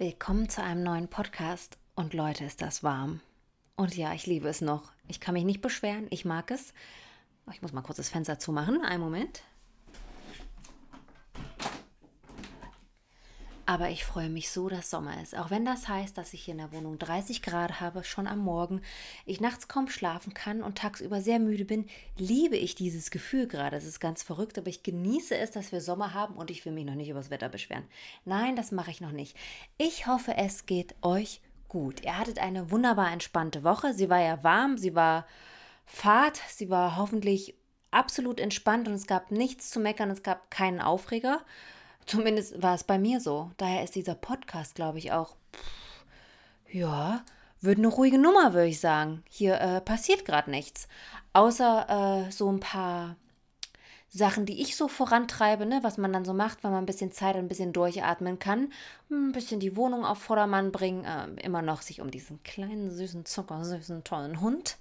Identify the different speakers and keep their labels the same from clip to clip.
Speaker 1: Willkommen zu einem neuen Podcast. Und Leute, ist das warm. Und ja, ich liebe es noch. Ich kann mich nicht beschweren. Ich mag es. Ich muss mal kurz das Fenster zumachen. Einen Moment. Aber ich freue mich so, dass Sommer ist. Auch wenn das heißt, dass ich hier in der Wohnung 30 Grad habe, schon am Morgen, ich nachts kaum schlafen kann und tagsüber sehr müde bin, liebe ich dieses Gefühl gerade. Es ist ganz verrückt, aber ich genieße es, dass wir Sommer haben und ich will mich noch nicht über das Wetter beschweren. Nein, das mache ich noch nicht. Ich hoffe, es geht euch gut. Ihr hattet eine wunderbar entspannte Woche. Sie war ja warm, sie war fad, sie war hoffentlich absolut entspannt und es gab nichts zu meckern, es gab keinen Aufreger. Zumindest war es bei mir so. Daher ist dieser Podcast, glaube ich, auch, pff, ja, wird eine ruhige Nummer, würde ich sagen. Hier äh, passiert gerade nichts. Außer äh, so ein paar Sachen, die ich so vorantreibe, ne, was man dann so macht, wenn man ein bisschen Zeit ein bisschen durchatmen kann. Ein bisschen die Wohnung auf Vordermann bringen, äh, immer noch sich um diesen kleinen, süßen, zuckersüßen, tollen Hund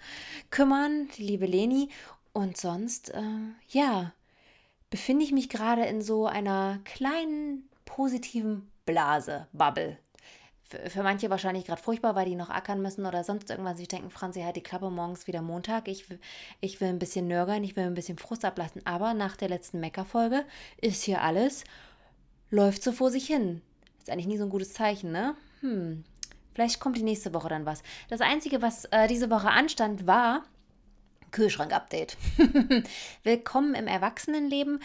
Speaker 1: kümmern, die liebe Leni. Und sonst, äh, ja, befinde ich mich gerade in so einer kleinen positiven Blase, Bubble. Für, manche wahrscheinlich gerade furchtbar, weil die noch ackern müssen oder sonst irgendwas. Sie denken, Franzi hat die Klappe morgens wieder Montag. Ich, ich will ein bisschen nörgeln, ich will ein bisschen Frust ablassen. Aber nach der letzten Meckerfolge ist hier alles, läuft so vor sich hin. Ist eigentlich nie so ein gutes Zeichen, ne? Hm. Vielleicht kommt die nächste Woche dann was. Das Einzige, was äh, diese Woche anstand, war, Kühlschrank-Update. Willkommen im Erwachsenenleben.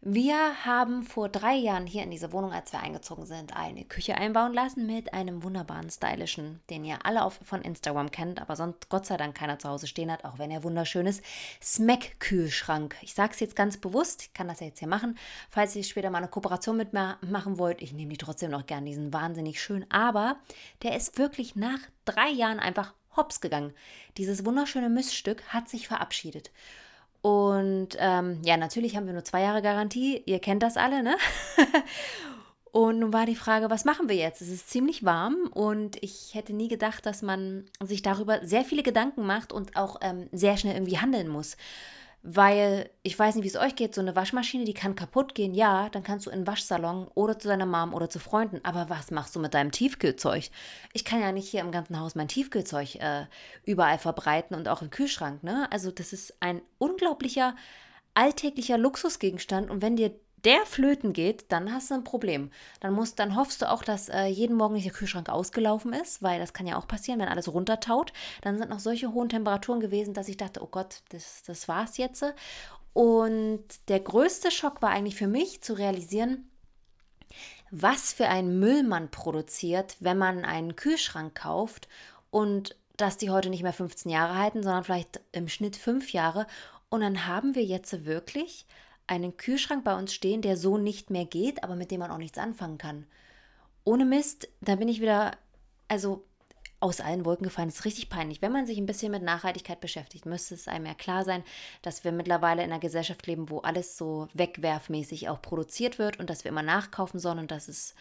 Speaker 1: Wir haben vor drei Jahren hier in diese Wohnung, als wir eingezogen sind, eine Küche einbauen lassen mit einem wunderbaren, stylischen, den ihr alle auf, von Instagram kennt, aber sonst Gott sei Dank keiner zu Hause stehen hat, auch wenn er wunderschön ist. Smack-Kühlschrank. Ich sage es jetzt ganz bewusst, ich kann das ja jetzt hier machen. Falls ihr später mal eine Kooperation mit mir machen wollt, ich nehme die trotzdem noch gern, diesen wahnsinnig schön, aber der ist wirklich nach drei Jahren einfach hops gegangen. Dieses wunderschöne Miststück hat sich verabschiedet. Und ähm, ja, natürlich haben wir nur zwei Jahre Garantie. Ihr kennt das alle, ne? und nun war die Frage, was machen wir jetzt? Es ist ziemlich warm und ich hätte nie gedacht, dass man sich darüber sehr viele Gedanken macht und auch ähm, sehr schnell irgendwie handeln muss weil ich weiß nicht, wie es euch geht, so eine Waschmaschine, die kann kaputt gehen, ja, dann kannst du in den Waschsalon oder zu deiner Mom oder zu Freunden, aber was machst du mit deinem Tiefkühlzeug? Ich kann ja nicht hier im ganzen Haus mein Tiefkühlzeug äh, überall verbreiten und auch im Kühlschrank, ne? Also das ist ein unglaublicher alltäglicher Luxusgegenstand und wenn dir der flöten geht, dann hast du ein Problem. Dann, musst, dann hoffst du auch, dass äh, jeden Morgen nicht der Kühlschrank ausgelaufen ist, weil das kann ja auch passieren, wenn alles runtertaut. Dann sind noch solche hohen Temperaturen gewesen, dass ich dachte, oh Gott, das, das war's jetzt. Und der größte Schock war eigentlich für mich zu realisieren, was für ein Müll man produziert, wenn man einen Kühlschrank kauft und dass die heute nicht mehr 15 Jahre halten, sondern vielleicht im Schnitt fünf Jahre. Und dann haben wir jetzt wirklich einen Kühlschrank bei uns stehen, der so nicht mehr geht, aber mit dem man auch nichts anfangen kann. Ohne Mist, da bin ich wieder, also aus allen Wolken gefallen. Das ist richtig peinlich. Wenn man sich ein bisschen mit Nachhaltigkeit beschäftigt, müsste es einem ja klar sein, dass wir mittlerweile in einer Gesellschaft leben, wo alles so wegwerfmäßig auch produziert wird und dass wir immer nachkaufen sollen und dass es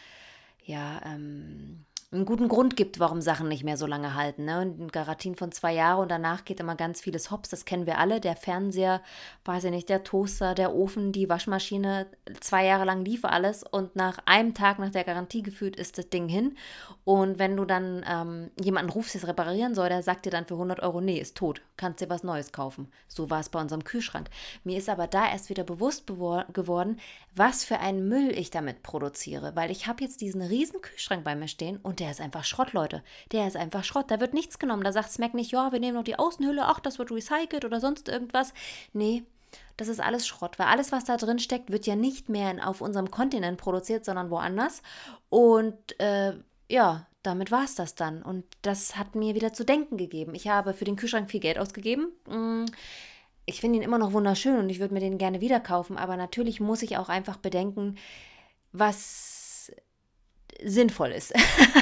Speaker 1: ja ähm, einen guten Grund gibt, warum Sachen nicht mehr so lange halten. Ne? Und Garantien von zwei Jahren und danach geht immer ganz vieles hops. Das kennen wir alle. Der Fernseher, weiß ich nicht, der Toaster, der Ofen, die Waschmaschine. Zwei Jahre lang lief alles und nach einem Tag nach der Garantie gefühlt ist das Ding hin. Und wenn du dann ähm, jemanden rufst, der es reparieren soll, der sagt dir dann für 100 Euro, nee, ist tot, kannst dir was Neues kaufen. So war es bei unserem Kühlschrank. Mir ist aber da erst wieder bewusst geworden, was für einen Müll ich damit produziere, weil ich habe jetzt diesen riesen Kühlschrank bei mir stehen und der ist einfach Schrott, Leute. Der ist einfach Schrott. Da wird nichts genommen. Da sagt Smack nicht, ja, wir nehmen noch die Außenhülle, ach, das wird recycelt oder sonst irgendwas. Nee, das ist alles Schrott, weil alles, was da drin steckt, wird ja nicht mehr auf unserem Kontinent produziert, sondern woanders. Und äh, ja, damit war es das dann. Und das hat mir wieder zu denken gegeben. Ich habe für den Kühlschrank viel Geld ausgegeben. Mm, ich finde ihn immer noch wunderschön und ich würde mir den gerne wieder kaufen, aber natürlich muss ich auch einfach bedenken, was sinnvoll ist.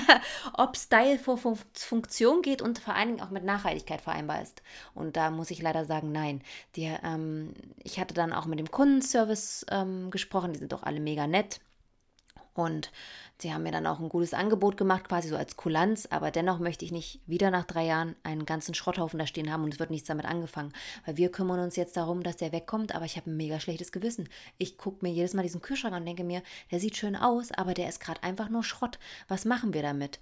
Speaker 1: Ob Style vor Funktion geht und vor allen Dingen auch mit Nachhaltigkeit vereinbar ist. Und da muss ich leider sagen, nein. Die, ähm, ich hatte dann auch mit dem Kundenservice ähm, gesprochen, die sind doch alle mega nett. Und sie haben mir dann auch ein gutes Angebot gemacht, quasi so als Kulanz, aber dennoch möchte ich nicht wieder nach drei Jahren einen ganzen Schrotthaufen da stehen haben und es wird nichts damit angefangen. Weil wir kümmern uns jetzt darum, dass der wegkommt, aber ich habe ein mega schlechtes Gewissen. Ich gucke mir jedes Mal diesen Kühlschrank an und denke mir, der sieht schön aus, aber der ist gerade einfach nur Schrott. Was machen wir damit?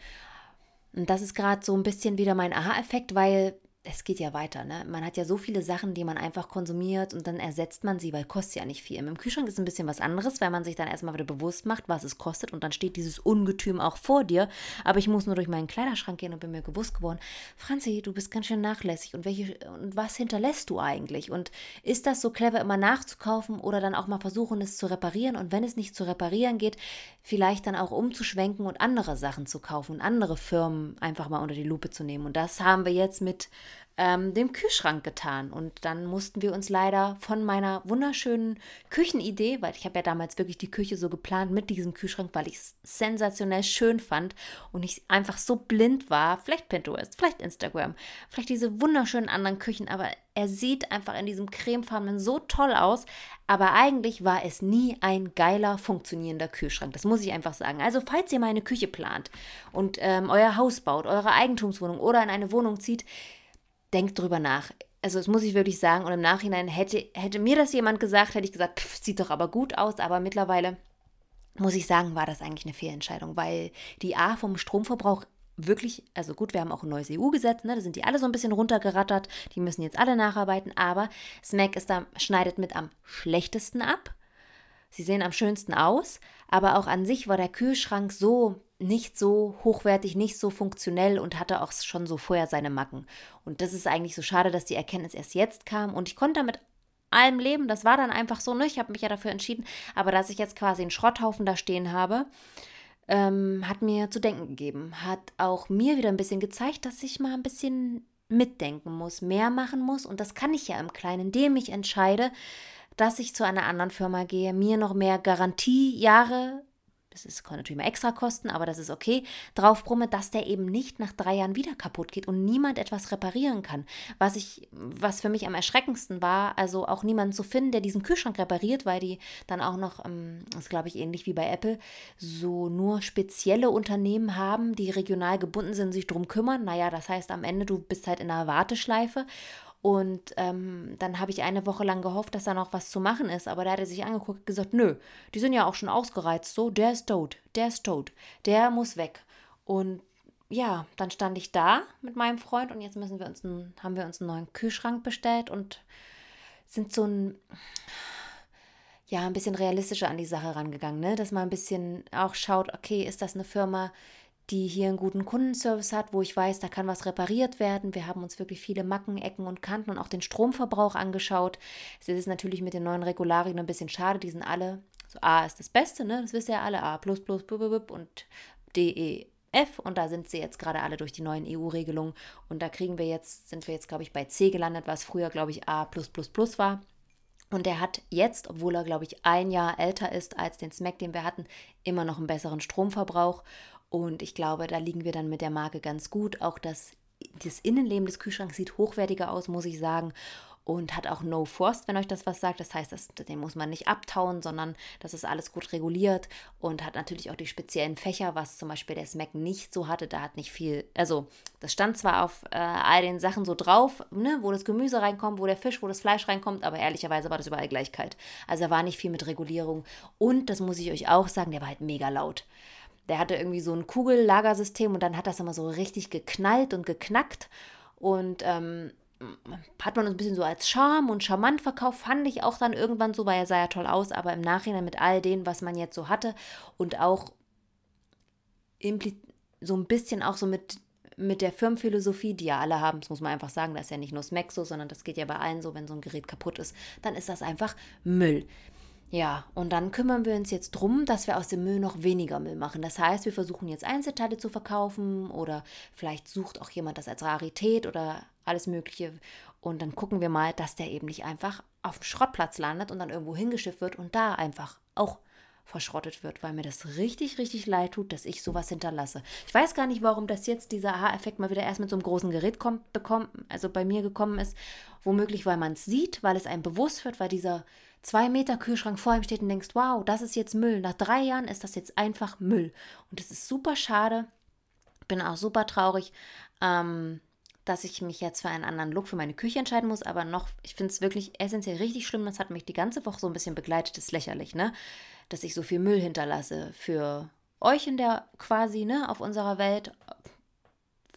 Speaker 1: Und das ist gerade so ein bisschen wieder mein Aha-Effekt, weil es geht ja weiter. Ne? Man hat ja so viele Sachen, die man einfach konsumiert und dann ersetzt man sie, weil kostet ja nicht viel. Im Kühlschrank ist ein bisschen was anderes, weil man sich dann erstmal wieder bewusst macht, was es kostet und dann steht dieses Ungetüm auch vor dir. Aber ich muss nur durch meinen Kleiderschrank gehen und bin mir bewusst geworden, Franzi, du bist ganz schön nachlässig und, welche, und was hinterlässt du eigentlich? Und ist das so clever, immer nachzukaufen oder dann auch mal versuchen, es zu reparieren? Und wenn es nicht zu reparieren geht, vielleicht dann auch umzuschwenken und andere Sachen zu kaufen und andere Firmen einfach mal unter die Lupe zu nehmen. Und das haben wir jetzt mit ähm, dem Kühlschrank getan. Und dann mussten wir uns leider von meiner wunderschönen Küchenidee, weil ich habe ja damals wirklich die Küche so geplant mit diesem Kühlschrank, weil ich es sensationell schön fand und ich einfach so blind war, vielleicht Pinterest, vielleicht Instagram, vielleicht diese wunderschönen anderen Küchen, aber er sieht einfach in diesem cremefarbenen so toll aus, aber eigentlich war es nie ein geiler, funktionierender Kühlschrank. Das muss ich einfach sagen. Also falls ihr mal eine Küche plant und ähm, euer Haus baut, eure Eigentumswohnung oder in eine Wohnung zieht, denkt drüber nach. Also das muss ich wirklich sagen. Und im Nachhinein hätte, hätte mir das jemand gesagt, hätte ich gesagt, pff, sieht doch aber gut aus. Aber mittlerweile muss ich sagen, war das eigentlich eine Fehlentscheidung, weil die A vom Stromverbrauch wirklich, also gut, wir haben auch ein neues EU-Gesetz, ne, da sind die alle so ein bisschen runtergerattert, die müssen jetzt alle nacharbeiten, aber Smack ist da, schneidet mit am schlechtesten ab. Sie sehen am schönsten aus, aber auch an sich war der Kühlschrank so nicht so hochwertig, nicht so funktionell und hatte auch schon so vorher seine Macken. Und das ist eigentlich so schade, dass die Erkenntnis erst jetzt kam. Und ich konnte damit allem leben. Das war dann einfach so, ne? Ich habe mich ja dafür entschieden. Aber dass ich jetzt quasi einen Schrotthaufen da stehen habe, ähm, hat mir zu denken gegeben. Hat auch mir wieder ein bisschen gezeigt, dass ich mal ein bisschen mitdenken muss, mehr machen muss. Und das kann ich ja im Kleinen, indem ich entscheide, dass ich zu einer anderen Firma gehe, mir noch mehr Garantiejahre das ist, kann natürlich mal extra kosten, aber das ist okay, draufbrumme, dass der eben nicht nach drei Jahren wieder kaputt geht und niemand etwas reparieren kann. Was ich, was für mich am erschreckendsten war, also auch niemanden zu finden, der diesen Kühlschrank repariert, weil die dann auch noch, ähm, das glaube ich ähnlich wie bei Apple, so nur spezielle Unternehmen haben, die regional gebunden sind, sich drum kümmern. Naja, das heißt am Ende, du bist halt in einer Warteschleife und ähm, dann habe ich eine Woche lang gehofft, dass da noch was zu machen ist. Aber da hat er sich angeguckt und gesagt, nö, die sind ja auch schon ausgereizt. So, der ist tot, der ist tot, der muss weg. Und ja, dann stand ich da mit meinem Freund und jetzt müssen wir uns einen, haben wir uns einen neuen Kühlschrank bestellt und sind so ein ja, ein bisschen realistischer an die Sache rangegangen, ne? Dass man ein bisschen auch schaut, okay, ist das eine Firma, die hier einen guten Kundenservice hat, wo ich weiß, da kann was repariert werden. Wir haben uns wirklich viele Macken, Ecken und Kanten und auch den Stromverbrauch angeschaut. Es ist natürlich mit den neuen Regularien ein bisschen schade, die sind alle, so A ist das Beste, ne? das wisst ihr ja alle, A plus plus und DEF und da sind sie jetzt gerade alle durch die neuen EU-Regelungen und da kriegen wir jetzt, sind wir jetzt glaube ich bei C gelandet, was früher glaube ich A war. Und er hat jetzt, obwohl er, glaube ich, ein Jahr älter ist als den Smack, den wir hatten, immer noch einen besseren Stromverbrauch. Und ich glaube, da liegen wir dann mit der Marke ganz gut. Auch das, das Innenleben des Kühlschranks sieht hochwertiger aus, muss ich sagen. Und hat auch No Frost, wenn euch das was sagt. Das heißt, das, den muss man nicht abtauen, sondern das ist alles gut reguliert. Und hat natürlich auch die speziellen Fächer, was zum Beispiel der Smack nicht so hatte. Da hat nicht viel, also das stand zwar auf äh, all den Sachen so drauf, ne, wo das Gemüse reinkommt, wo der Fisch, wo das Fleisch reinkommt, aber ehrlicherweise war das überall gleich kalt. Also da war nicht viel mit Regulierung. Und das muss ich euch auch sagen, der war halt mega laut. Der hatte irgendwie so ein Kugellagersystem und dann hat das immer so richtig geknallt und geknackt. Und ähm, hat man uns ein bisschen so als Charme und charmant verkauft, fand ich auch dann irgendwann so, weil er sah ja toll aus, aber im Nachhinein mit all dem, was man jetzt so hatte und auch so ein bisschen auch so mit, mit der Firmenphilosophie, die ja alle haben, das muss man einfach sagen, das ist ja nicht nur so, sondern das geht ja bei allen so, wenn so ein Gerät kaputt ist, dann ist das einfach Müll. Ja, und dann kümmern wir uns jetzt drum, dass wir aus dem Müll noch weniger Müll machen. Das heißt, wir versuchen jetzt Einzelteile zu verkaufen oder vielleicht sucht auch jemand das als Rarität oder alles Mögliche. Und dann gucken wir mal, dass der eben nicht einfach auf dem Schrottplatz landet und dann irgendwo hingeschifft wird und da einfach auch verschrottet wird, weil mir das richtig, richtig leid tut, dass ich sowas hinterlasse. Ich weiß gar nicht, warum das jetzt dieser Aha-Effekt mal wieder erst mit so einem großen Gerät kommt, bekommen, also bei mir gekommen ist. Womöglich, weil man es sieht, weil es einem bewusst wird, weil dieser zwei Meter Kühlschrank vor ihm steht und denkst, wow, das ist jetzt Müll. Nach drei Jahren ist das jetzt einfach Müll. Und das ist super schade. Bin auch super traurig, ähm, dass ich mich jetzt für einen anderen Look für meine Küche entscheiden muss. Aber noch, ich finde es wirklich essentiell richtig schlimm. Das hat mich die ganze Woche so ein bisschen begleitet. Das ist lächerlich, ne? Dass ich so viel Müll hinterlasse für euch in der quasi, ne, auf unserer Welt,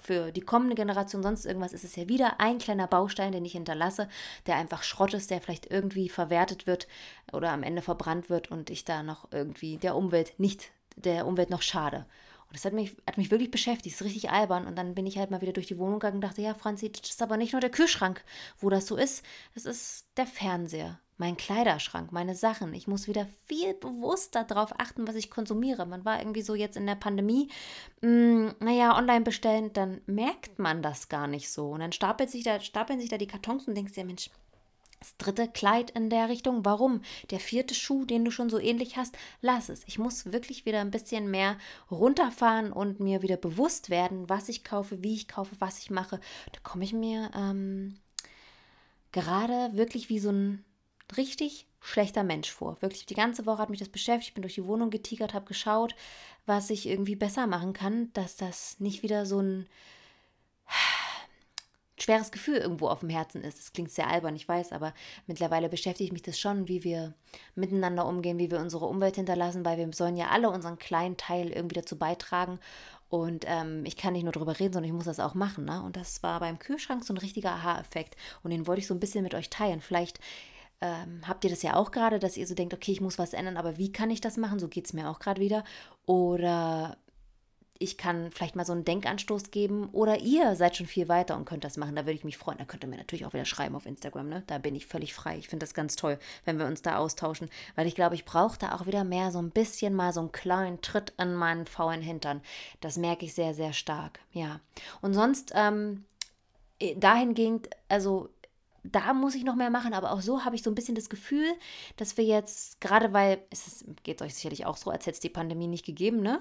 Speaker 1: für die kommende Generation, sonst irgendwas, ist es ja wieder ein kleiner Baustein, den ich hinterlasse, der einfach Schrott ist, der vielleicht irgendwie verwertet wird oder am Ende verbrannt wird und ich da noch irgendwie der Umwelt nicht, der Umwelt noch schade. Und das hat mich, hat mich wirklich beschäftigt, das ist richtig albern. Und dann bin ich halt mal wieder durch die Wohnung gegangen und dachte, ja, Franzi, das ist aber nicht nur der Kühlschrank, wo das so ist, das ist der Fernseher mein Kleiderschrank, meine Sachen. Ich muss wieder viel bewusster darauf achten, was ich konsumiere. Man war irgendwie so jetzt in der Pandemie, mh, hm, naja, online bestellen, dann merkt man das gar nicht so. Und dann stapelt sich da, stapeln sich da die Kartons und denkst dir, Mensch, das dritte Kleid in der Richtung, warum? Der vierte Schuh, den du schon so ähnlich hast, lass es. Ich muss wirklich wieder ein bisschen mehr runterfahren und mir wieder bewusst werden, was ich kaufe, wie ich kaufe, was ich mache. Da komme ich mir ähm, gerade wirklich wie so ein richtig schlechter Mensch vor. Wirklich, die ganze Woche hat mich das beschäftigt. Ich bin durch die Wohnung getigert, habe geschaut, was ich irgendwie besser machen kann, dass das nicht wieder so ein schweres Gefühl irgendwo auf dem Herzen ist. Das klingt sehr albern, ich weiß, aber mittlerweile beschäftigt mich das schon, wie wir miteinander umgehen, wie wir unsere Umwelt hinterlassen, weil wir sollen ja alle unseren kleinen Teil irgendwie dazu beitragen. Und ähm, ich kann nicht nur darüber reden, sondern ich muss das auch machen. Ne? Und das war beim Kühlschrank so ein richtiger Aha-Effekt. Und den wollte ich so ein bisschen mit euch teilen. Vielleicht ähm, habt ihr das ja auch gerade, dass ihr so denkt, okay, ich muss was ändern, aber wie kann ich das machen? So geht es mir auch gerade wieder. Oder ich kann vielleicht mal so einen Denkanstoß geben oder ihr seid schon viel weiter und könnt das machen. Da würde ich mich freuen. Da könnt ihr mir natürlich auch wieder schreiben auf Instagram. Ne? Da bin ich völlig frei. Ich finde das ganz toll, wenn wir uns da austauschen, weil ich glaube, ich brauche da auch wieder mehr so ein bisschen mal so einen kleinen Tritt in meinen faulen Hintern. Das merke ich sehr, sehr stark. Ja. Und sonst ähm, dahingehend, also da muss ich noch mehr machen, aber auch so habe ich so ein bisschen das Gefühl, dass wir jetzt, gerade weil, es geht euch sicherlich auch so, als hätte es die Pandemie nicht gegeben, ne?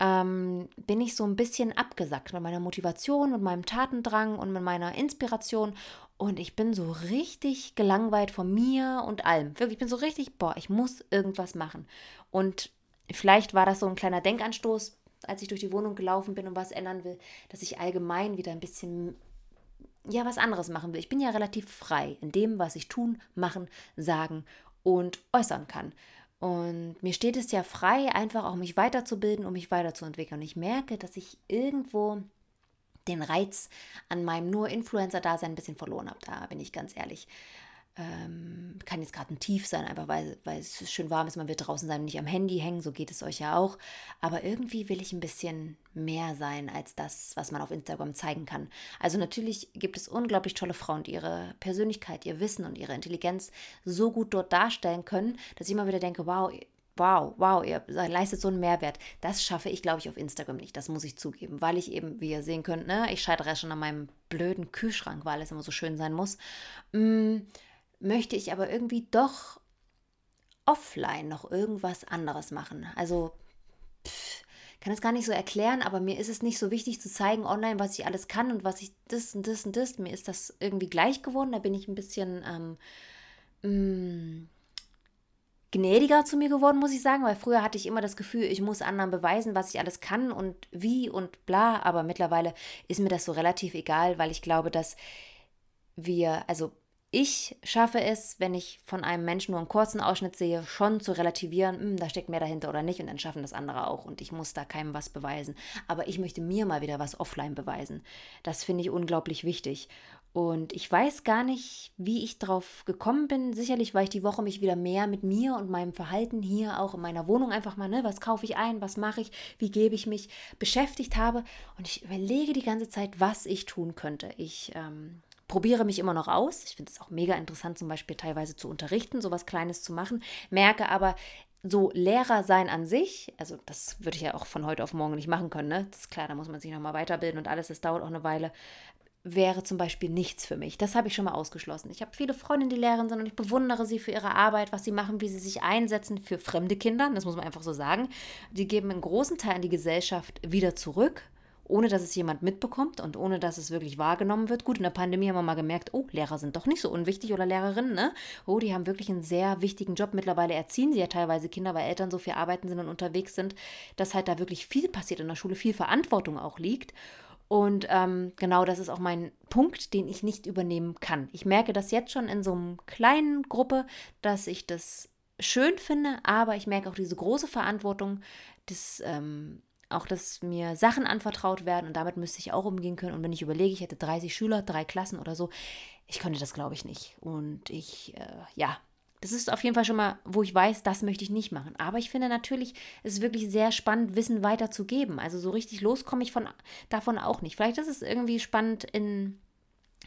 Speaker 1: Ähm, bin ich so ein bisschen abgesackt mit meiner Motivation und meinem Tatendrang und mit meiner Inspiration. Und ich bin so richtig gelangweilt von mir und allem. Wirklich, ich bin so richtig, boah, ich muss irgendwas machen. Und vielleicht war das so ein kleiner Denkanstoß, als ich durch die Wohnung gelaufen bin und was ändern will, dass ich allgemein wieder ein bisschen ja was anderes machen will. Ich bin ja relativ frei in dem, was ich tun, machen, sagen und äußern kann. Und mir steht es ja frei, einfach auch mich weiterzubilden, um mich weiterzuentwickeln. Und ich merke, dass ich irgendwo den Reiz an meinem nur Influencer-Dasein ein bisschen verloren habe. Da bin ich ganz ehrlich. Ähm, kann jetzt gerade ein Tief sein, einfach weil, weil es schön warm ist, man wird draußen sein und nicht am Handy hängen, so geht es euch ja auch. Aber irgendwie will ich ein bisschen mehr sein als das, was man auf Instagram zeigen kann. Also natürlich gibt es unglaublich tolle Frauen, die ihre Persönlichkeit, ihr Wissen und ihre Intelligenz so gut dort darstellen können, dass ich immer wieder denke, wow, wow, wow, ihr leistet so einen Mehrwert. Das schaffe ich, glaube ich, auf Instagram nicht. Das muss ich zugeben, weil ich eben, wie ihr sehen könnt, ne, ich scheitere schon an meinem blöden Kühlschrank, weil es immer so schön sein muss. Mm, möchte ich aber irgendwie doch offline noch irgendwas anderes machen. Also pff, kann es gar nicht so erklären, aber mir ist es nicht so wichtig zu zeigen online, was ich alles kann und was ich das und das und das. Mir ist das irgendwie gleich geworden. Da bin ich ein bisschen ähm, mm, gnädiger zu mir geworden, muss ich sagen, weil früher hatte ich immer das Gefühl, ich muss anderen beweisen, was ich alles kann und wie und bla, aber mittlerweile ist mir das so relativ egal, weil ich glaube, dass wir, also ich schaffe es, wenn ich von einem Menschen nur einen kurzen Ausschnitt sehe, schon zu relativieren, hm, da steckt mehr dahinter oder nicht und dann schaffen das andere auch und ich muss da keinem was beweisen. Aber ich möchte mir mal wieder was offline beweisen. Das finde ich unglaublich wichtig. Und ich weiß gar nicht, wie ich drauf gekommen bin. Sicherlich, weil ich die Woche mich wieder mehr mit mir und meinem Verhalten hier auch in meiner Wohnung einfach mal, ne, was kaufe ich ein, was mache ich, wie gebe ich mich, beschäftigt habe. Und ich überlege die ganze Zeit, was ich tun könnte. Ich ähm, probiere mich immer noch aus. Ich finde es auch mega interessant, zum Beispiel teilweise zu unterrichten, sowas Kleines zu machen. Merke aber, so Lehrer sein an sich, also das würde ich ja auch von heute auf morgen nicht machen können, ne? Das ist klar, da muss man sich nochmal weiterbilden und alles, das dauert auch eine Weile, wäre zum Beispiel nichts für mich. Das habe ich schon mal ausgeschlossen. Ich habe viele Freundinnen, die Lehrerin sind und ich bewundere sie für ihre Arbeit, was sie machen, wie sie sich einsetzen für fremde Kinder, das muss man einfach so sagen. Die geben einen großen Teil an die Gesellschaft wieder zurück ohne dass es jemand mitbekommt und ohne dass es wirklich wahrgenommen wird. Gut, in der Pandemie haben wir mal gemerkt, oh, Lehrer sind doch nicht so unwichtig oder Lehrerinnen, ne? Oh, die haben wirklich einen sehr wichtigen Job. Mittlerweile erziehen sie ja teilweise Kinder, weil Eltern so viel arbeiten sind und unterwegs sind, dass halt da wirklich viel passiert in der Schule, viel Verantwortung auch liegt. Und ähm, genau das ist auch mein Punkt, den ich nicht übernehmen kann. Ich merke das jetzt schon in so einer kleinen Gruppe, dass ich das schön finde, aber ich merke auch diese große Verantwortung, das, ähm, auch dass mir Sachen anvertraut werden und damit müsste ich auch umgehen können. Und wenn ich überlege, ich hätte 30 Schüler, drei Klassen oder so, ich könnte das, glaube ich, nicht. Und ich, äh, ja, das ist auf jeden Fall schon mal, wo ich weiß, das möchte ich nicht machen. Aber ich finde natürlich, es ist wirklich sehr spannend, Wissen weiterzugeben. Also so richtig los komme ich von, davon auch nicht. Vielleicht ist es irgendwie spannend in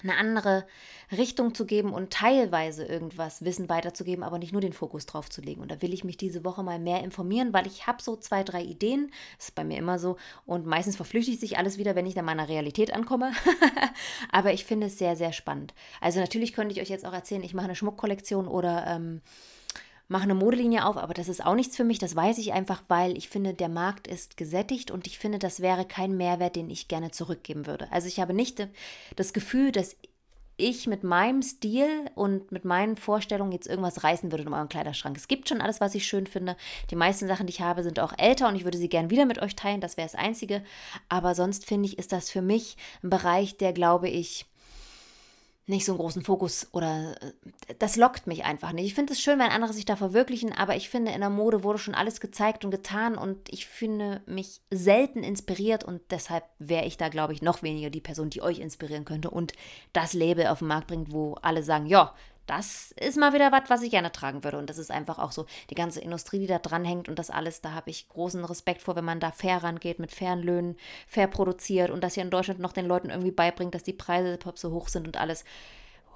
Speaker 1: eine andere Richtung zu geben und teilweise irgendwas Wissen weiterzugeben, aber nicht nur den Fokus drauf zu legen. Und da will ich mich diese Woche mal mehr informieren, weil ich habe so zwei, drei Ideen. Das ist bei mir immer so. Und meistens verflüchtigt sich alles wieder, wenn ich dann meiner Realität ankomme. aber ich finde es sehr, sehr spannend. Also natürlich könnte ich euch jetzt auch erzählen, ich mache eine Schmuckkollektion oder ähm, mache eine Modelinie auf, aber das ist auch nichts für mich. Das weiß ich einfach, weil ich finde, der Markt ist gesättigt und ich finde, das wäre kein Mehrwert, den ich gerne zurückgeben würde. Also ich habe nicht das Gefühl, dass ich mit meinem Stil und mit meinen Vorstellungen jetzt irgendwas reißen würde in eurem Kleiderschrank. Es gibt schon alles, was ich schön finde. Die meisten Sachen, die ich habe, sind auch älter und ich würde sie gern wieder mit euch teilen. Das wäre das Einzige. Aber sonst finde ich, ist das für mich ein Bereich, der, glaube ich, nicht so einen großen Fokus oder äh, das lockt mich einfach nicht. Ich finde es schön, wenn andere sich da verwirklichen, aber ich finde, in der Mode wurde schon alles gezeigt und getan und ich finde mich selten inspiriert und deshalb wäre ich da, glaube ich, noch weniger die Person, die euch inspirieren könnte und das Label auf den Markt bringt, wo alle sagen, ja, das ist mal wieder was, was ich gerne tragen würde. Und das ist einfach auch so die ganze Industrie, die da dranhängt und das alles, da habe ich großen Respekt vor, wenn man da fair rangeht, mit fairen Löhnen, fair produziert und das hier in Deutschland noch den Leuten irgendwie beibringt, dass die Preise so hoch sind und alles.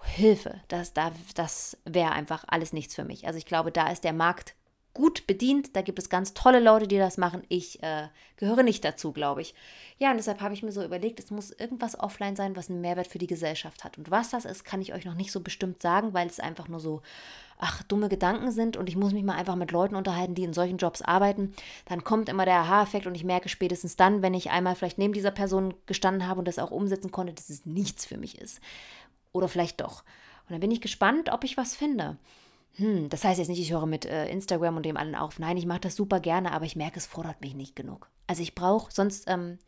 Speaker 1: Hilfe, das, das wäre einfach alles nichts für mich. Also ich glaube, da ist der Markt gut bedient. Da gibt es ganz tolle Leute, die das machen. Ich äh, gehöre nicht dazu, glaube ich. Ja, und deshalb habe ich mir so überlegt, es muss irgendwas offline sein, was einen Mehrwert für die Gesellschaft hat. Und was das ist, kann ich euch noch nicht so bestimmt sagen, weil es einfach nur so, ach, dumme Gedanken sind und ich muss mich mal einfach mit Leuten unterhalten, die in solchen Jobs arbeiten. Dann kommt immer der Aha-Effekt und ich merke spätestens dann, wenn ich einmal vielleicht neben dieser Person gestanden habe und das auch umsetzen konnte, dass es nichts für mich ist. Oder vielleicht doch. Und dann bin ich gespannt, ob ich was finde hm, das heißt jetzt nicht, ich höre mit äh, Instagram und dem allen auf. Nein, ich mache das super gerne, aber ich merke, es fordert mich nicht genug. Also ich brauche, sonst ähm,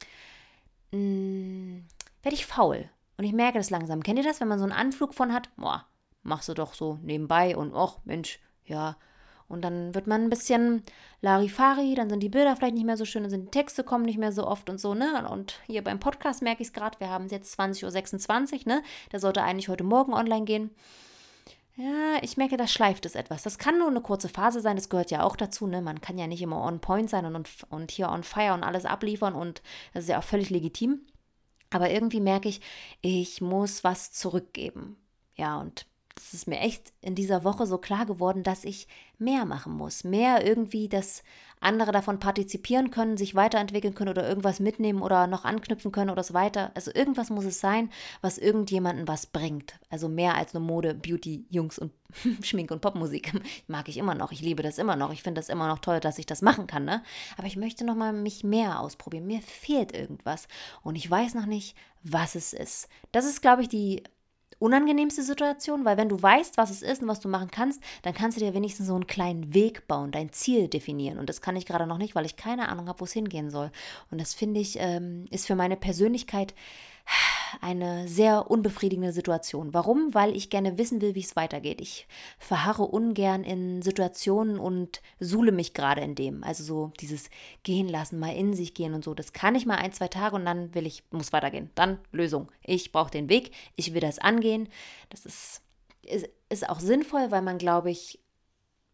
Speaker 1: hm, werde ich faul. Und ich merke das langsam. Kennt ihr das, wenn man so einen Anflug von hat? Boah, machst du doch so nebenbei und ach, Mensch, ja. Und dann wird man ein bisschen Larifari, dann sind die Bilder vielleicht nicht mehr so schön, dann sind die Texte kommen nicht mehr so oft und so, ne? Und hier beim Podcast merke ich es gerade, wir haben es jetzt 20.26 Uhr, ne? Der sollte eigentlich heute Morgen online gehen. Ja, ich merke, da schleift es etwas. Das kann nur eine kurze Phase sein, das gehört ja auch dazu. Ne? Man kann ja nicht immer on point sein und, und hier on fire und alles abliefern und das ist ja auch völlig legitim. Aber irgendwie merke ich, ich muss was zurückgeben. Ja, und das ist mir echt in dieser Woche so klar geworden, dass ich mehr machen muss. Mehr irgendwie, dass andere davon partizipieren können, sich weiterentwickeln können oder irgendwas mitnehmen oder noch anknüpfen können oder es weiter. Also irgendwas muss es sein, was irgendjemanden was bringt. Also mehr als nur Mode, Beauty, Jungs und Schmink und Popmusik. Mag ich immer noch. Ich liebe das immer noch. Ich finde das immer noch toll, dass ich das machen kann. Ne? Aber ich möchte noch mal mich mehr ausprobieren. Mir fehlt irgendwas und ich weiß noch nicht, was es ist. Das ist, glaube ich, die unangenehmste Situation, weil wenn du weißt, was es ist und was du machen kannst, dann kannst du dir wenigstens so einen kleinen Weg bauen, dein Ziel definieren. Und das kann ich gerade noch nicht, weil ich keine Ahnung habe, wo es hingehen soll. Und das finde ich, ähm, ist für meine Persönlichkeit eine sehr unbefriedigende Situation. Warum? Weil ich gerne wissen will, wie es weitergeht. Ich verharre ungern in Situationen und suhle mich gerade in dem. Also so dieses Gehen lassen, mal in sich gehen und so. Das kann ich mal ein, zwei Tage und dann will ich, muss weitergehen. Dann Lösung. Ich brauche den Weg, ich will das angehen. Das ist, ist, ist auch sinnvoll, weil man, glaube ich,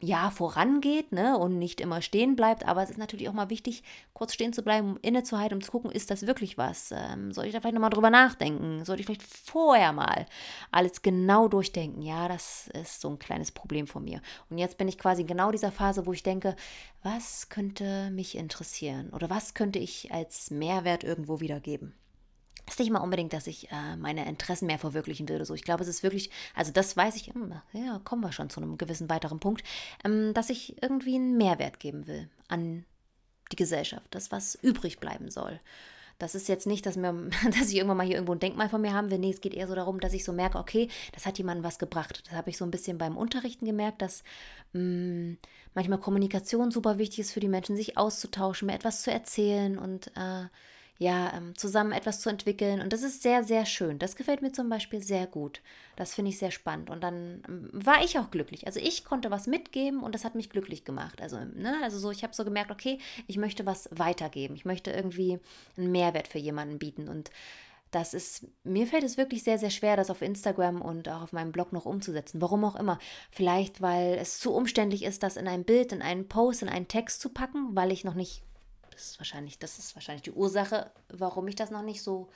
Speaker 1: ja, vorangeht ne, und nicht immer stehen bleibt. Aber es ist natürlich auch mal wichtig, kurz stehen zu bleiben, um innezuhalten, um zu gucken, ist das wirklich was? Ähm, soll ich da vielleicht nochmal drüber nachdenken? Soll ich vielleicht vorher mal alles genau durchdenken? Ja, das ist so ein kleines Problem von mir. Und jetzt bin ich quasi genau dieser Phase, wo ich denke, was könnte mich interessieren? Oder was könnte ich als Mehrwert irgendwo wiedergeben? Ist nicht mal unbedingt, dass ich äh, meine Interessen mehr verwirklichen oder so. Ich glaube, es ist wirklich, also das weiß ich, hm, ja, kommen wir schon zu einem gewissen weiteren Punkt, ähm, dass ich irgendwie einen Mehrwert geben will an die Gesellschaft, das, was übrig bleiben soll. Das ist jetzt nicht, dass, mir, dass ich irgendwann mal hier irgendwo ein Denkmal von mir haben will. Nee, es geht eher so darum, dass ich so merke, okay, das hat jemandem was gebracht. Das habe ich so ein bisschen beim Unterrichten gemerkt, dass mh, mm, manchmal Kommunikation super wichtig ist für die Menschen, sich auszutauschen, mir etwas zu erzählen und äh, ja, ähm, zusammen etwas zu entwickeln. Und das ist sehr, sehr schön. Das gefällt mir zum Beispiel sehr gut. Das finde ich sehr spannend. Und dann ähm, war ich auch glücklich. Also ich konnte was mitgeben und das hat mich glücklich gemacht. Also, ne, also so, ich habe so gemerkt, okay, ich möchte was weitergeben. Ich möchte irgendwie einen Mehrwert für jemanden bieten. Und das ist, mir fällt es wirklich sehr, sehr schwer, das auf Instagram und auch auf meinem Blog noch umzusetzen. Warum auch immer. Vielleicht, weil es zu umständlich ist, das in ein Bild, in einen Post, in einen Text zu packen, weil ich noch nicht das ist wahrscheinlich, das ist wahrscheinlich die Ursache, warum ich das noch nicht so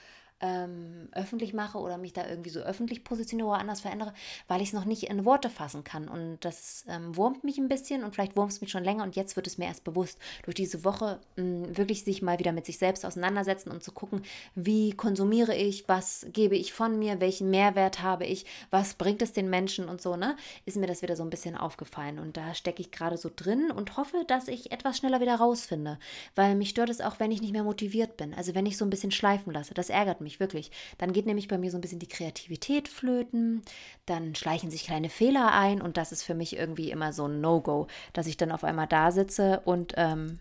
Speaker 1: ähm, öffentlich mache oder mich da irgendwie so öffentlich positioniere oder anders verändere, weil ich es noch nicht in Worte fassen kann. Und das ähm, wurmt mich ein bisschen und vielleicht wurmt es mich schon länger und jetzt wird es mir erst bewusst, durch diese Woche mh, mm, wirklich sich mal wieder mit sich selbst auseinandersetzen und zu gucken, wie konsumiere ich, was gebe ich von mir, welchen Mehrwert habe ich, was bringt es den Menschen und so, ne? Ist mir das wieder so ein bisschen aufgefallen. Und da stecke ich gerade so drin und hoffe, dass ich etwas schneller wieder rausfinde. Weil mich stört es auch, wenn ich nicht mehr motiviert bin. Also wenn ich so ein bisschen schleifen lasse. Das ärgert mich wirklich. Dann geht nämlich bei mir so ein bisschen die Kreativität flöten, dann schleichen sich kleine Fehler ein und das ist für mich irgendwie immer so ein No-Go, dass ich dann auf einmal da sitze und ähm,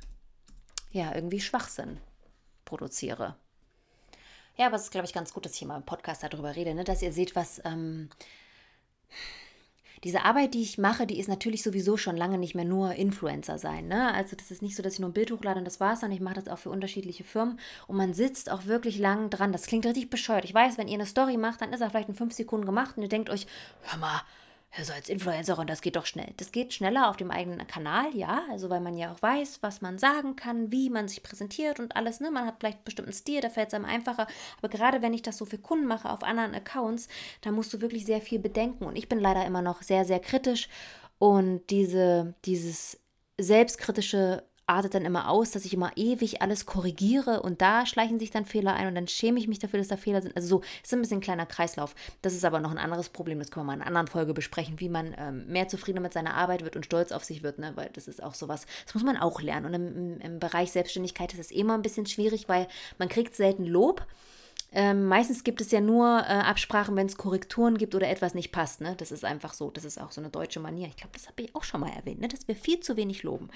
Speaker 1: ja, irgendwie Schwachsinn produziere. Ja, aber es ist, glaube ich, ganz gut, dass ich hier mal im Podcast darüber rede, ne? dass ihr seht, was. Ähm, diese Arbeit, die ich mache, die ist natürlich sowieso schon lange nicht mehr nur Influencer sein. Ne? Also das ist nicht so, dass ich nur ein Bild hochlade und das war's, sondern ich mache das auch für unterschiedliche Firmen und man sitzt auch wirklich lang dran. Das klingt richtig bescheuert. Ich weiß, wenn ihr eine Story macht, dann ist er vielleicht in fünf Sekunden gemacht und ihr denkt euch, hör mal, also als Influencerin, das geht doch schnell. Das geht schneller auf dem eigenen Kanal, ja, also weil man ja auch weiß, was man sagen kann, wie man sich präsentiert und alles, ne? Man hat vielleicht einen bestimmten Stil, da fällt es einem einfacher. Aber gerade wenn ich das so für Kunden mache auf anderen Accounts, da musst du wirklich sehr viel bedenken. Und ich bin leider immer noch sehr, sehr kritisch. Und diese, dieses selbstkritische artet dann immer aus, dass ich immer ewig alles korrigiere und da schleichen sich dann Fehler ein und dann schäme ich mich dafür, dass da Fehler sind. Also so, ist ein bisschen ein kleiner Kreislauf. Das ist aber noch ein anderes Problem, das können wir mal in einer anderen Folge besprechen, wie man ähm, mehr zufrieden mit seiner Arbeit wird und stolz auf sich wird, ne? weil das ist auch sowas, das muss man auch lernen. Und im, im Bereich Selbstständigkeit ist es immer ein bisschen schwierig, weil man kriegt selten Lob. Ähm, meistens gibt es ja nur äh, Absprachen, wenn es Korrekturen gibt oder etwas nicht passt. Ne? Das ist einfach so. Das ist auch so eine deutsche Manier. Ich glaube, das habe ich auch schon mal erwähnt, ne? dass wir viel zu wenig loben.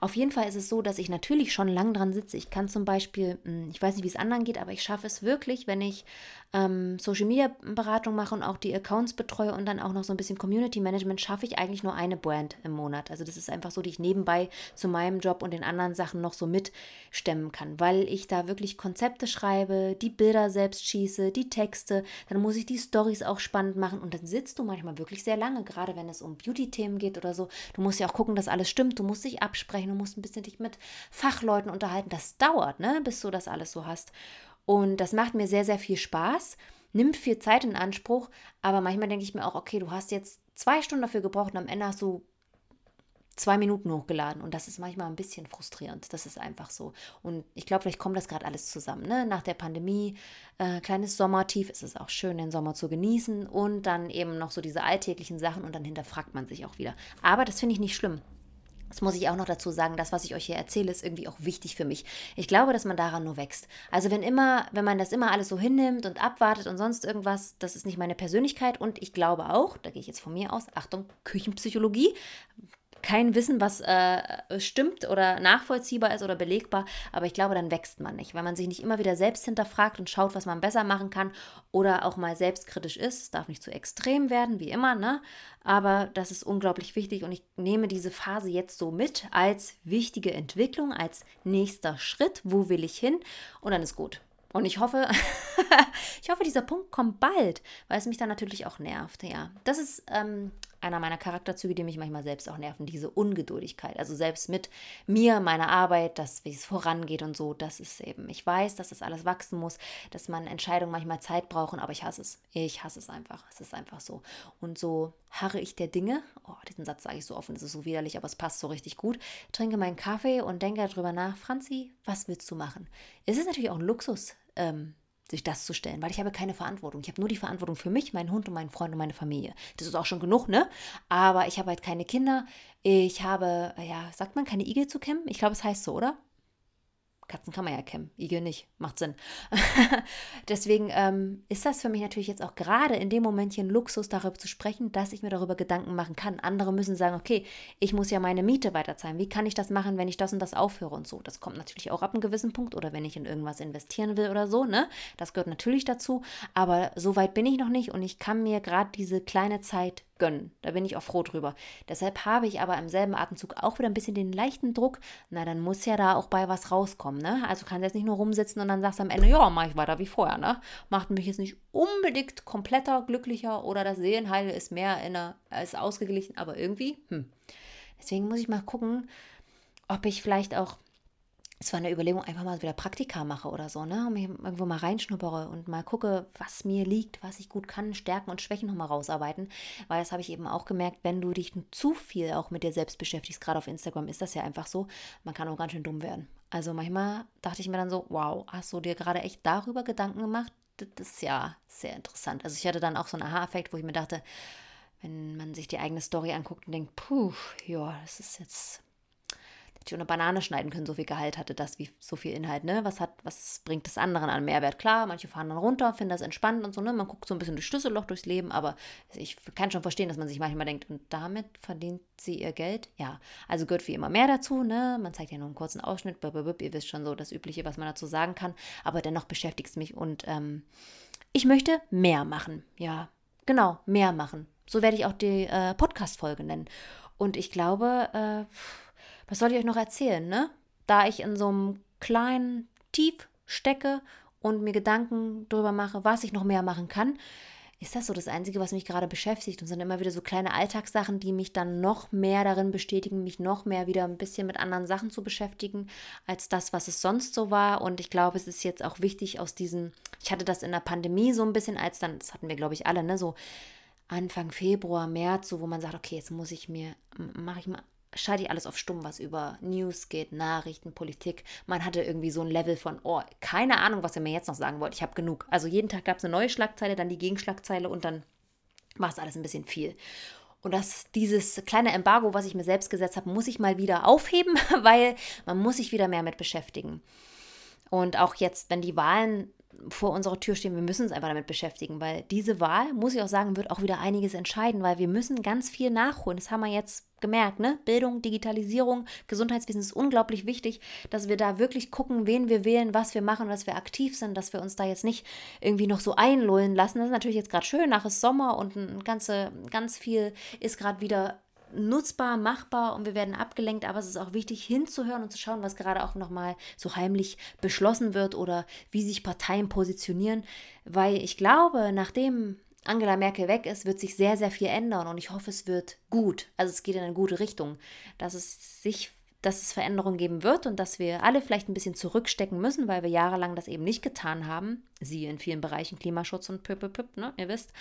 Speaker 1: Auf jeden Fall ist es so, dass ich natürlich schon lang dran sitze. Ich kann zum Beispiel, hm, ich weiß nicht, wie es anderen geht, aber ich schaffe es wirklich, wenn ich ähm, Social Media Beratung mache und auch die Accounts betreue und dann auch noch so ein bisschen Community Management, schaffe ich eigentlich nur eine Brand im Monat. Also das ist einfach so, die ich nebenbei zu meinem Job und den anderen Sachen noch so mitstemmen kann, weil ich da wirklich Konzepte schreibe, die Bilder selbst schieße, die Texte, dann muss ich die Stories auch spannend machen und dann sitzt du manchmal wirklich sehr lange, gerade wenn es um Beauty-Themen geht oder so. Du musst ja auch gucken, dass alles stimmt, du musst dich absprechen, du musst ein bisschen dich mit Fachleuten unterhalten. Das dauert, ne, bis du das alles so hast. Und das macht mir sehr, sehr viel Spaß, nimmt viel Zeit in Anspruch, aber manchmal denke ich mir auch, okay, du hast jetzt zwei Stunden dafür gebraucht und am Ende hast du zwei Minuten hochgeladen und das ist manchmal ein bisschen frustrierend. Das ist einfach so. Und ich glaube, vielleicht kommt das gerade alles zusammen. Ne? Nach der Pandemie, äh, kleines Sommertief, ist es auch schön, den Sommer zu genießen und dann eben noch so diese alltäglichen Sachen und dann hinterfragt man sich auch wieder. Aber das finde ich nicht schlimm. Das muss ich auch noch dazu sagen, das, was ich euch hier erzähle, ist irgendwie auch wichtig für mich. Ich glaube, dass man daran nur wächst. Also wenn immer, wenn man das immer alles so hinnimmt und abwartet und sonst irgendwas, das ist nicht meine Persönlichkeit und ich glaube auch, da gehe ich jetzt von mir aus, Achtung, Küchenpsychologie, kein Wissen, was äh, stimmt oder nachvollziehbar ist oder belegbar, aber ich glaube, dann wächst man nicht, weil man sich nicht immer wieder selbst hinterfragt und schaut, was man besser machen kann oder auch mal selbstkritisch ist. Es darf nicht zu extrem werden, wie immer, ne? Aber das ist unglaublich wichtig und ich nehme diese Phase jetzt so mit als wichtige Entwicklung, als nächster Schritt. Wo will ich hin? Und dann ist gut. Und ich hoffe, ich hoffe, dieser Punkt kommt bald, weil es mich dann natürlich auch nervt. Ja, das ist ähm, einer meiner Charakterzüge, die mich manchmal selbst auch nerven, diese Ungeduldigkeit. Also selbst mit mir, meiner Arbeit, das, wie es vorangeht und so, das ist eben, ich weiß, dass das alles wachsen muss, dass man Entscheidungen manchmal Zeit brauchen, aber ich hasse es. Ich hasse es einfach. Es ist einfach so. Und so harre ich der Dinge, oh, diesen Satz sage ich so offen, das ist so widerlich, aber es passt so richtig gut, trinke meinen Kaffee und denke darüber nach, Franzi, was willst du machen? Es ist natürlich auch ein Luxus, ähm, sich das zu stellen, weil ich habe keine Verantwortung. Ich habe nur die Verantwortung für mich, meinen Hund und meinen Freund und meine Familie. Das ist auch schon genug, ne? Aber ich habe halt keine Kinder. Ich habe, ja, sagt man, keine Igel zu kämmen? Ich glaube, es heißt so, oder? Katzen kann man ja kämmen, Igel nicht, macht Sinn. Deswegen ähm, ist das für mich natürlich jetzt auch gerade in dem Momentchen Luxus, darüber zu sprechen, dass ich mir darüber Gedanken machen kann. Andere müssen sagen, okay, ich muss ja meine Miete weiterzahlen. Wie kann ich das machen, wenn ich das und das aufhöre und so? Das kommt natürlich auch ab einem gewissen Punkt oder wenn ich in irgendwas investieren will oder so, ne? Das gehört natürlich dazu. Aber so weit bin ich noch nicht und ich kann mir gerade diese kleine Zeit gönnen. Da bin ich auch froh drüber. Deshalb habe ich aber im selben Atemzug auch wieder ein bisschen den leichten Druck, na, dann muss ja da auch bei was rauskommen, ne? Also kannst jetzt nicht nur rumsitzen und dann sagst du am Ende, ja, mache ich weiter wie vorher, ne? Macht mich jetzt nicht unbedingt kompletter, glücklicher oder das Seelenheil ist mehr in der, ist ausgeglichen, aber irgendwie, hm. Deswegen muss ich mal gucken, ob ich vielleicht auch es war eine Überlegung, einfach mal wieder Praktika mache oder so, ne? Und mich irgendwo mal reinschnuppere und mal gucke, was mir liegt, was ich gut kann, Stärken und Schwächen nochmal rausarbeiten. Weil das habe ich eben auch gemerkt, wenn du dich zu viel auch mit dir selbst beschäftigst, gerade auf Instagram ist das ja einfach so, man kann auch ganz schön dumm werden. Also manchmal dachte ich mir dann so, wow, hast du dir gerade echt darüber Gedanken gemacht? Das ist ja sehr interessant. Also ich hatte dann auch so einen Aha-Effekt, wo ich mir dachte, wenn man sich die eigene Story anguckt und denkt, puh, ja, das ist jetzt Hätte ich eine Banane schneiden können, so viel Gehalt hatte das, wie so viel Inhalt, ne? Was hat, was bringt das anderen an Mehrwert? Klar, manche fahren dann runter, finden das entspannt und so, ne? Man guckt so ein bisschen durch Schlüsselloch durchs Leben, aber ich kann schon verstehen, dass man sich manchmal denkt, und damit verdient sie ihr Geld? Ja. Also gehört wie immer mehr dazu, ne? Man zeigt ja nur einen kurzen Ausschnitt, blablabla, ihr wisst schon so das Übliche, was man dazu sagen kann, aber dennoch beschäftigt es mich und ähm, ich möchte mehr machen, ja. Genau, mehr machen. So werde ich auch die äh, Podcast-Folge nennen. Und ich glaube, äh, was soll ich euch noch erzählen, ne? Da ich in so einem kleinen Tief stecke und mir Gedanken darüber mache, was ich noch mehr machen kann, ist das so das Einzige, was mich gerade beschäftigt und sind immer wieder so kleine Alltagssachen, die mich dann noch mehr darin bestätigen, mich noch mehr wieder ein bisschen mit anderen Sachen zu beschäftigen, als das, was es sonst so war. Und ich glaube, es ist jetzt auch wichtig aus diesen, ich hatte das in der Pandemie so ein bisschen, als dann, das hatten wir, glaube ich, alle, ne, so Anfang Februar, März, so wo man sagt, okay, jetzt muss ich mir, mache ich mal schalte ich alles auf stumm, was über News geht, Nachrichten, Politik. Man hatte irgendwie so ein Level von, oh, keine Ahnung, was ihr mir jetzt noch sagen wollt. Ich habe genug. Also jeden Tag gab es eine neue Schlagzeile, dann die Gegenschlagzeile und dann war es alles ein bisschen viel. Und das, dieses kleine Embargo, was ich mir selbst gesetzt habe, muss ich mal wieder aufheben, weil man muss sich wieder mehr mit beschäftigen. Und auch jetzt, wenn die Wahlen vor unserer Tür stehen, wir müssen uns einfach damit beschäftigen, weil diese Wahl, muss ich auch sagen, wird auch wieder einiges entscheiden, weil wir müssen ganz viel nachholen. Das haben wir jetzt gemerkt, ne? Bildung, Digitalisierung, Gesundheitswesen ist unglaublich wichtig, dass wir da wirklich gucken, wen wir wählen, was wir machen, dass wir aktiv sind, dass wir uns da jetzt nicht irgendwie noch so einlullen lassen. Das ist natürlich jetzt gerade schön, nach ist Sommer und ein ganze, ganz viel ist gerade wieder nutzbar, machbar und wir werden abgelenkt, aber es ist auch wichtig hinzuhören und zu schauen, was gerade auch nochmal so heimlich beschlossen wird oder wie sich Parteien positionieren, weil ich glaube, nachdem Angela Merkel weg ist, wird sich sehr, sehr viel ändern und ich hoffe, es wird gut. Also es geht in eine gute Richtung, dass es sich dass es Veränderungen geben wird und dass wir alle vielleicht ein bisschen zurückstecken müssen, weil wir jahrelang das eben nicht getan haben. Siehe in vielen Bereichen Klimaschutz und püpp, püpp, ne, ihr wisst.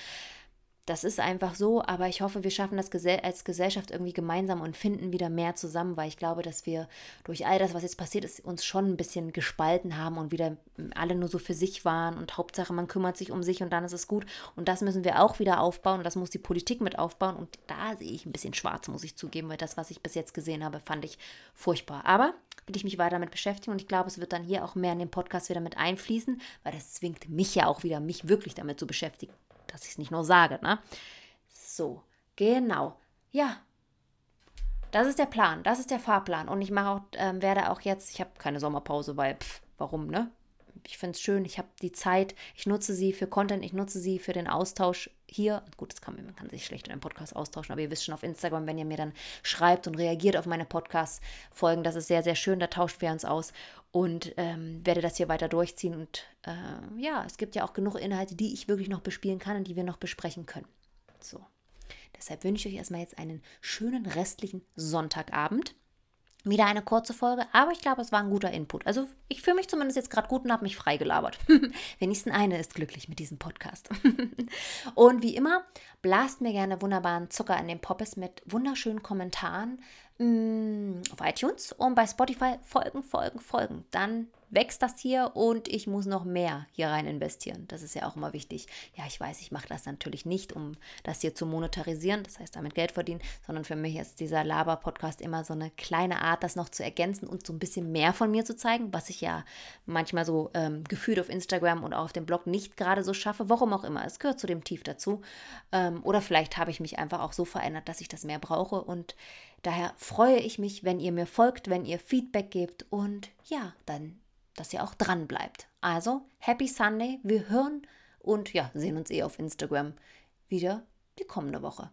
Speaker 1: Das ist einfach so, aber ich hoffe, wir schaffen das als Gesellschaft irgendwie gemeinsam und finden wieder mehr zusammen, weil ich glaube, dass wir durch all das, was jetzt passiert ist, uns schon ein bisschen gespalten haben und wieder alle nur so für sich waren und Hauptsache, man kümmert sich um sich und dann ist es gut. Und das müssen wir auch wieder aufbauen und das muss die Politik mit aufbauen. Und da sehe ich ein bisschen schwarz, muss ich zugeben, weil das, was ich bis jetzt gesehen habe, fand ich furchtbar. Aber will ich mich weiter damit beschäftigen und ich glaube, es wird dann hier auch mehr in den Podcast wieder mit einfließen, weil das zwingt mich ja auch wieder, mich wirklich damit zu beschäftigen dass ich es nicht nur sage, ne? So, genau. Ja, das ist der Plan, das ist der Fahrplan. Und ich mache auch, ähm, werde auch jetzt, ich habe keine Sommerpause, weil, pff, warum, ne? Ich finde es schön, ich habe die Zeit, ich nutze sie für Content, ich nutze sie für den Austausch hier. Gut, das kann, man kann sich schlecht in einem Podcast austauschen, aber ihr wisst schon auf Instagram, wenn ihr mir dann schreibt und reagiert auf meine Podcast-Folgen, das ist sehr, sehr schön, da tauscht wir uns aus und ähm, werde das hier weiter durchziehen. Und äh, ja, es gibt ja auch genug Inhalte, die ich wirklich noch bespielen kann und die wir noch besprechen können. So. Deshalb wünsche ich euch erstmal jetzt einen schönen restlichen Sonntagabend. Wieder eine kurze Folge, aber ich glaube, es war ein guter Input. Also ich fühle mich zumindest jetzt gerade gut und habe mich freigelabert. Wenigstens eine ist glücklich mit diesem Podcast. und wie immer, blast mir gerne wunderbaren Zucker in den Poppes mit wunderschönen Kommentaren mm, auf iTunes und bei Spotify folgen, folgen, folgen. Dann wächst das hier und ich muss noch mehr hier rein investieren. Das ist ja auch immer wichtig. Ja, ich weiß, ich mache das natürlich nicht, um das hier zu monetarisieren, das heißt damit Geld verdienen, sondern für mich ist dieser Laber-Podcast immer so eine kleine Art, das noch zu ergänzen und so ein bisschen mehr von mir zu zeigen, was ich ja manchmal so ähm, gefühlt auf Instagram und auch auf dem Blog nicht gerade so schaffe, warum auch immer. Es gehört zu dem Tief dazu. Ähm, oder vielleicht habe ich mich einfach auch so verändert, dass ich das mehr brauche und daher freue ich mich, wenn ihr mir folgt, wenn ihr Feedback gebt und ja, dann dass ihr auch dran bleibt. Also, Happy Sunday, wir hören und ja, sehen uns eh auf Instagram wieder die kommende Woche.